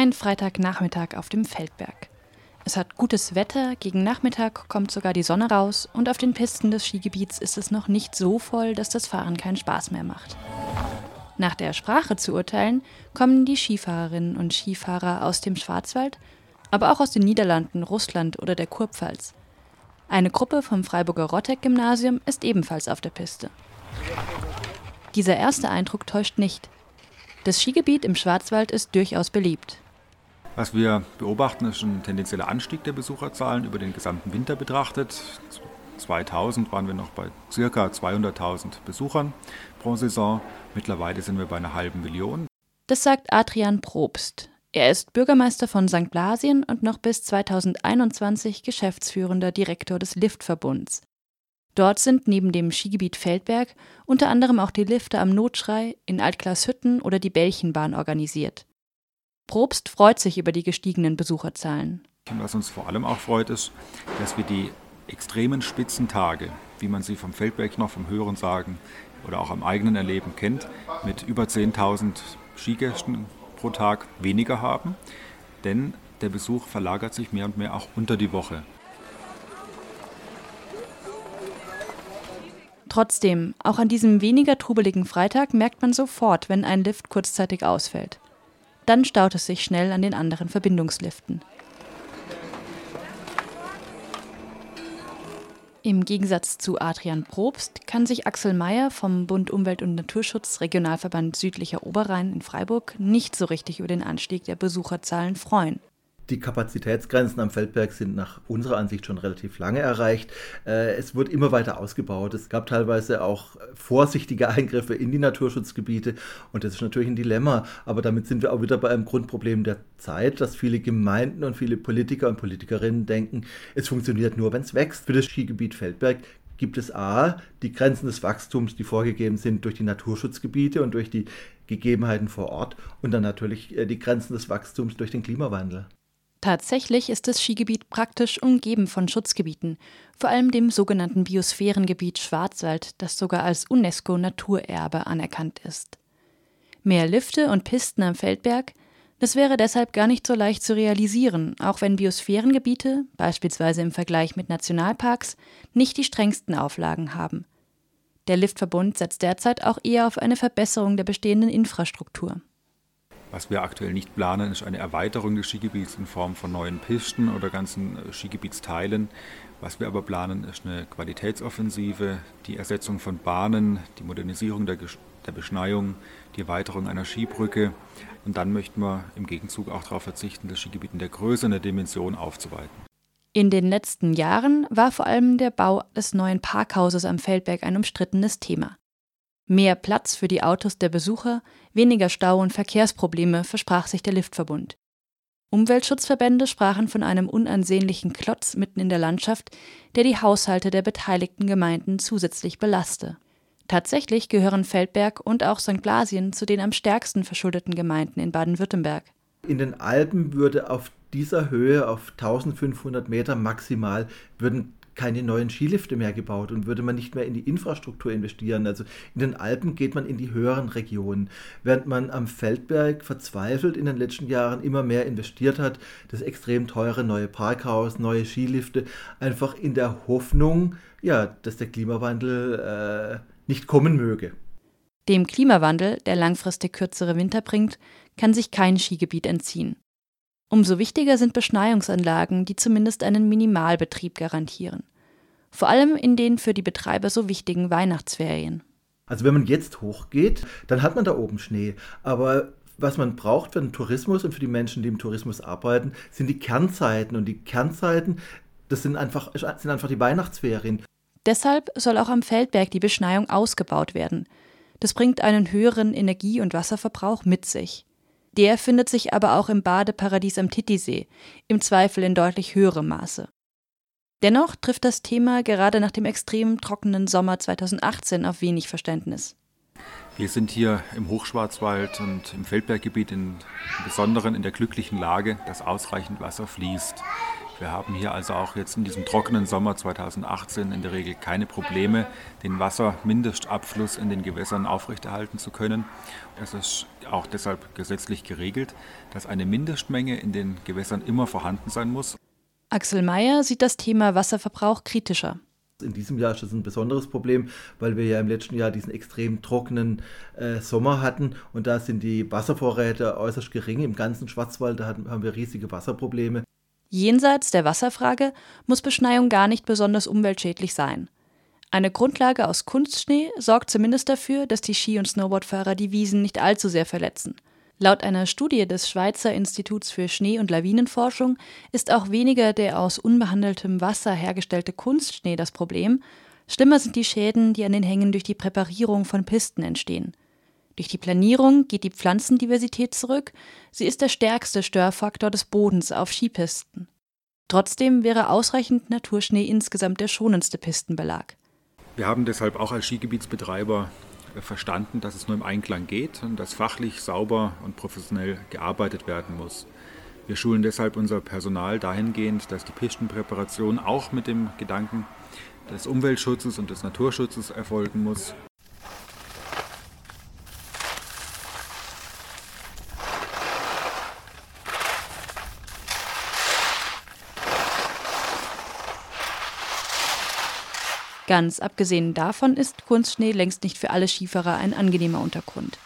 Ein Freitagnachmittag auf dem Feldberg. Es hat gutes Wetter, gegen Nachmittag kommt sogar die Sonne raus und auf den Pisten des Skigebiets ist es noch nicht so voll, dass das Fahren keinen Spaß mehr macht. Nach der Sprache zu urteilen, kommen die Skifahrerinnen und Skifahrer aus dem Schwarzwald, aber auch aus den Niederlanden, Russland oder der Kurpfalz. Eine Gruppe vom Freiburger Rotteck-Gymnasium ist ebenfalls auf der Piste. Dieser erste Eindruck täuscht nicht. Das Skigebiet im Schwarzwald ist durchaus beliebt. Was wir beobachten, ist ein tendenzieller Anstieg der Besucherzahlen über den gesamten Winter betrachtet. 2000 waren wir noch bei ca. 200.000 Besuchern pro Saison. Mittlerweile sind wir bei einer halben Million. Das sagt Adrian Probst. Er ist Bürgermeister von St. Blasien und noch bis 2021 geschäftsführender Direktor des Liftverbunds. Dort sind neben dem Skigebiet Feldberg unter anderem auch die Lifte am Notschrei, in Altglashütten oder die Bällchenbahn organisiert. Probst freut sich über die gestiegenen Besucherzahlen. Was uns vor allem auch freut, ist, dass wir die extremen Spitzentage, wie man sie vom Feldberg noch vom Hören sagen oder auch am eigenen Erleben kennt, mit über 10.000 Skigästen pro Tag weniger haben, denn der Besuch verlagert sich mehr und mehr auch unter die Woche. Trotzdem, auch an diesem weniger trubeligen Freitag merkt man sofort, wenn ein Lift kurzzeitig ausfällt. Dann staut es sich schnell an den anderen Verbindungsliften. Im Gegensatz zu Adrian Probst kann sich Axel Mayer vom Bund Umwelt und Naturschutz Regionalverband Südlicher Oberrhein in Freiburg nicht so richtig über den Anstieg der Besucherzahlen freuen. Die Kapazitätsgrenzen am Feldberg sind nach unserer Ansicht schon relativ lange erreicht. Äh, es wird immer weiter ausgebaut. Es gab teilweise auch vorsichtige Eingriffe in die Naturschutzgebiete und das ist natürlich ein Dilemma. Aber damit sind wir auch wieder bei einem Grundproblem der Zeit, dass viele Gemeinden und viele Politiker und Politikerinnen denken, es funktioniert nur, wenn es wächst. Für das Skigebiet Feldberg gibt es A, die Grenzen des Wachstums, die vorgegeben sind durch die Naturschutzgebiete und durch die Gegebenheiten vor Ort und dann natürlich äh, die Grenzen des Wachstums durch den Klimawandel. Tatsächlich ist das Skigebiet praktisch umgeben von Schutzgebieten, vor allem dem sogenannten Biosphärengebiet Schwarzwald, das sogar als UNESCO-Naturerbe anerkannt ist. Mehr Lifte und Pisten am Feldberg, das wäre deshalb gar nicht so leicht zu realisieren, auch wenn Biosphärengebiete, beispielsweise im Vergleich mit Nationalparks, nicht die strengsten Auflagen haben. Der Liftverbund setzt derzeit auch eher auf eine Verbesserung der bestehenden Infrastruktur. Was wir aktuell nicht planen, ist eine Erweiterung des Skigebiets in Form von neuen Pisten oder ganzen äh, Skigebietsteilen. Was wir aber planen, ist eine Qualitätsoffensive, die Ersetzung von Bahnen, die Modernisierung der, der Beschneiung, die Erweiterung einer Skibrücke. Und dann möchten wir im Gegenzug auch darauf verzichten, das Skigebiet in der Größe und der Dimension aufzuweiten. In den letzten Jahren war vor allem der Bau des neuen Parkhauses am Feldberg ein umstrittenes Thema. Mehr Platz für die Autos der Besucher, weniger Stau und Verkehrsprobleme versprach sich der Liftverbund. Umweltschutzverbände sprachen von einem unansehnlichen Klotz mitten in der Landschaft, der die Haushalte der beteiligten Gemeinden zusätzlich belaste. Tatsächlich gehören Feldberg und auch St. Blasien zu den am stärksten verschuldeten Gemeinden in Baden-Württemberg. In den Alpen würde auf dieser Höhe, auf 1500 Meter maximal, würden keine neuen Skilifte mehr gebaut und würde man nicht mehr in die Infrastruktur investieren. Also in den Alpen geht man in die höheren Regionen, während man am Feldberg verzweifelt in den letzten Jahren immer mehr investiert hat, das extrem teure neue Parkhaus, neue Skilifte, einfach in der Hoffnung, ja, dass der Klimawandel äh, nicht kommen möge. Dem Klimawandel, der langfristig kürzere Winter bringt, kann sich kein Skigebiet entziehen. Umso wichtiger sind Beschneiungsanlagen, die zumindest einen Minimalbetrieb garantieren. Vor allem in den für die Betreiber so wichtigen Weihnachtsferien. Also wenn man jetzt hochgeht, dann hat man da oben Schnee. Aber was man braucht für den Tourismus und für die Menschen, die im Tourismus arbeiten, sind die Kernzeiten. Und die Kernzeiten, das sind einfach, sind einfach die Weihnachtsferien. Deshalb soll auch am Feldberg die Beschneiung ausgebaut werden. Das bringt einen höheren Energie- und Wasserverbrauch mit sich. Der findet sich aber auch im Badeparadies am Titisee, im Zweifel in deutlich höherem Maße. Dennoch trifft das Thema gerade nach dem extrem trockenen Sommer 2018 auf wenig Verständnis. Wir sind hier im Hochschwarzwald und im Feldberggebiet in, im Besonderen in der glücklichen Lage, dass ausreichend Wasser fließt. Wir haben hier also auch jetzt in diesem trockenen Sommer 2018 in der Regel keine Probleme, den Wassermindestabfluss in den Gewässern aufrechterhalten zu können. Es ist auch deshalb gesetzlich geregelt, dass eine Mindestmenge in den Gewässern immer vorhanden sein muss. Axel Mayer sieht das Thema Wasserverbrauch kritischer. In diesem Jahr ist das ein besonderes Problem, weil wir ja im letzten Jahr diesen extrem trockenen äh, Sommer hatten und da sind die Wasservorräte äußerst gering. Im ganzen Schwarzwald da haben wir riesige Wasserprobleme. Jenseits der Wasserfrage muss Beschneiung gar nicht besonders umweltschädlich sein. Eine Grundlage aus Kunstschnee sorgt zumindest dafür, dass die Ski- und Snowboardfahrer die Wiesen nicht allzu sehr verletzen. Laut einer Studie des Schweizer Instituts für Schnee- und Lawinenforschung ist auch weniger der aus unbehandeltem Wasser hergestellte Kunstschnee das Problem, schlimmer sind die Schäden, die an den Hängen durch die Präparierung von Pisten entstehen. Durch die Planierung geht die Pflanzendiversität zurück, sie ist der stärkste Störfaktor des Bodens auf Skipisten. Trotzdem wäre ausreichend Naturschnee insgesamt der schonendste Pistenbelag. Wir haben deshalb auch als Skigebietsbetreiber verstanden, dass es nur im Einklang geht und dass fachlich sauber und professionell gearbeitet werden muss. Wir schulen deshalb unser Personal dahingehend, dass die Pistenpräparation auch mit dem Gedanken des Umweltschutzes und des Naturschutzes erfolgen muss Ganz abgesehen davon ist Kunstschnee längst nicht für alle Skifahrer ein angenehmer Untergrund.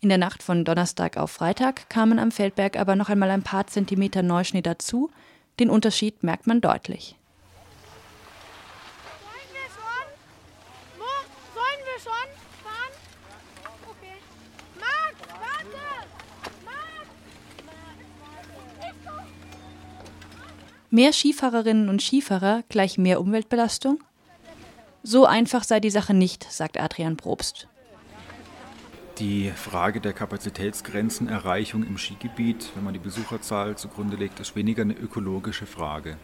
In der Nacht von Donnerstag auf Freitag kamen am Feldberg aber noch einmal ein paar Zentimeter Neuschnee dazu. Den Unterschied merkt man deutlich. Sollen wir schon? Mo, sollen wir schon fahren? Okay. Marc, warte! Marc! Mehr Skifahrerinnen und Skifahrer gleich mehr Umweltbelastung? So einfach sei die Sache nicht, sagt Adrian Probst. Die Frage der Kapazitätsgrenzenerreichung im Skigebiet, wenn man die Besucherzahl zugrunde legt, ist weniger eine ökologische Frage.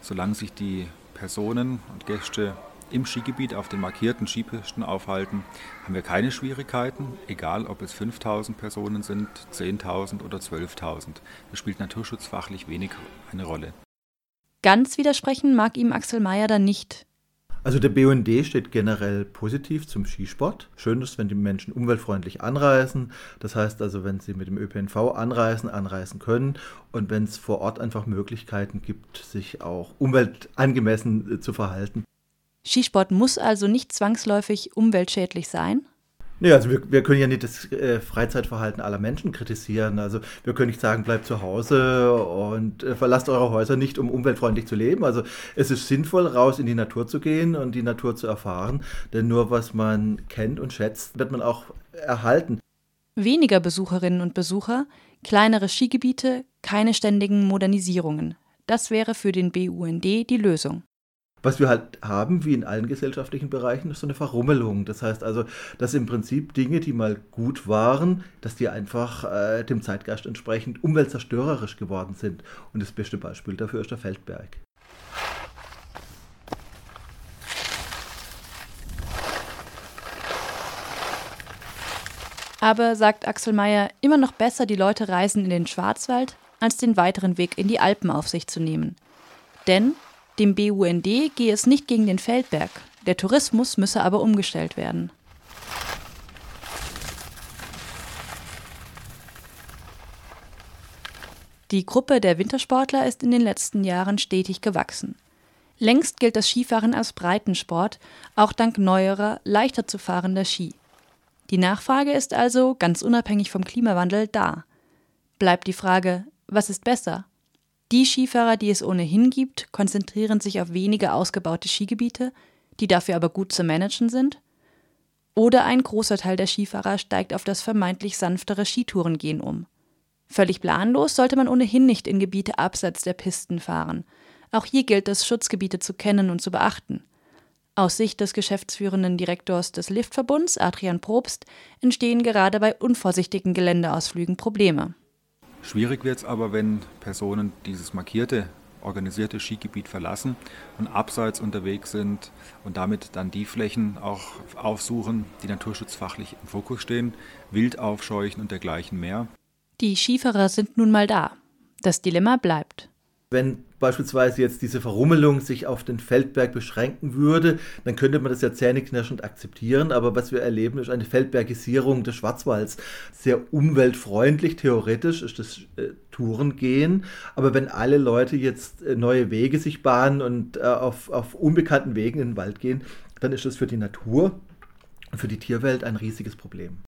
Solange sich die Personen und Gäste im Skigebiet auf den markierten Skipisten aufhalten, haben wir keine Schwierigkeiten, egal ob es 5000 Personen sind, 10.000 oder 12.000. Das spielt naturschutzfachlich wenig eine Rolle. Ganz widersprechen mag ihm Axel Mayer dann nicht. Also der BUND steht generell positiv zum Skisport. Schön ist, wenn die Menschen umweltfreundlich anreisen. Das heißt also, wenn sie mit dem ÖPNV anreisen, anreisen können und wenn es vor Ort einfach Möglichkeiten gibt, sich auch umweltangemessen äh, zu verhalten. Skisport muss also nicht zwangsläufig umweltschädlich sein? Nee, also wir, wir können ja nicht das äh, Freizeitverhalten aller Menschen kritisieren. Also wir können nicht sagen, bleibt zu Hause und äh, verlasst eure Häuser nicht, um umweltfreundlich zu leben. Also es ist sinnvoll, raus in die Natur zu gehen und die Natur zu erfahren. Denn nur was man kennt und schätzt, wird man auch erhalten. Weniger Besucherinnen und Besucher, kleinere Skigebiete, keine ständigen Modernisierungen. Das wäre für den BUND die Lösung. Was wir halt haben, wie in allen gesellschaftlichen Bereichen, ist so eine Verrummelung. Das heißt also, dass im Prinzip Dinge, die mal gut waren, dass die einfach äh, dem Zeitgeist entsprechend umweltzerstörerisch geworden sind. Und das beste Beispiel dafür ist der Feldberg. Aber, sagt Axel Mayer, immer noch besser, die Leute reisen in den Schwarzwald, als den weiteren Weg in die Alpen auf sich zu nehmen. Denn dem BUND gehe es nicht gegen den Feldberg, der Tourismus müsse aber umgestellt werden. Die Gruppe der Wintersportler ist in den letzten Jahren stetig gewachsen. Längst gilt das Skifahren als Breitensport, auch dank neuerer, leichter zu fahrender Ski. Die Nachfrage ist also, ganz unabhängig vom Klimawandel, da. Bleibt die Frage, was ist besser? Die Skifahrer, die es ohnehin gibt, konzentrieren sich auf weniger ausgebaute Skigebiete, die dafür aber gut zu managen sind. Oder ein großer Teil der Skifahrer steigt auf das vermeintlich sanftere Skitourengehen um. Völlig planlos sollte man ohnehin nicht in Gebiete abseits der Pisten fahren. Auch hier gilt es, Schutzgebiete zu kennen und zu beachten. Aus Sicht des geschäftsführenden Direktors des Liftverbunds, Adrian Probst, entstehen gerade bei unvorsichtigen Geländeausflügen Probleme. Schwierig wird es aber, wenn Personen dieses markierte, organisierte Skigebiet verlassen und abseits unterwegs sind und damit dann die Flächen auch aufsuchen, die naturschutzfachlich im Fokus stehen, Wild aufscheuchen und dergleichen mehr. Die Skifahrer sind nun mal da. Das Dilemma bleibt. Wenn beispielsweise jetzt diese Verrummelung sich auf den Feldberg beschränken würde, dann könnte man das ja zähneknirschend akzeptieren. Aber was wir erleben, ist eine Feldbergisierung des Schwarzwalds. Sehr umweltfreundlich, theoretisch ist das äh, Tourengehen. Aber wenn alle Leute jetzt äh, neue Wege sich bahnen und äh, auf, auf unbekannten Wegen in den Wald gehen, dann ist das für die Natur und für die Tierwelt ein riesiges Problem.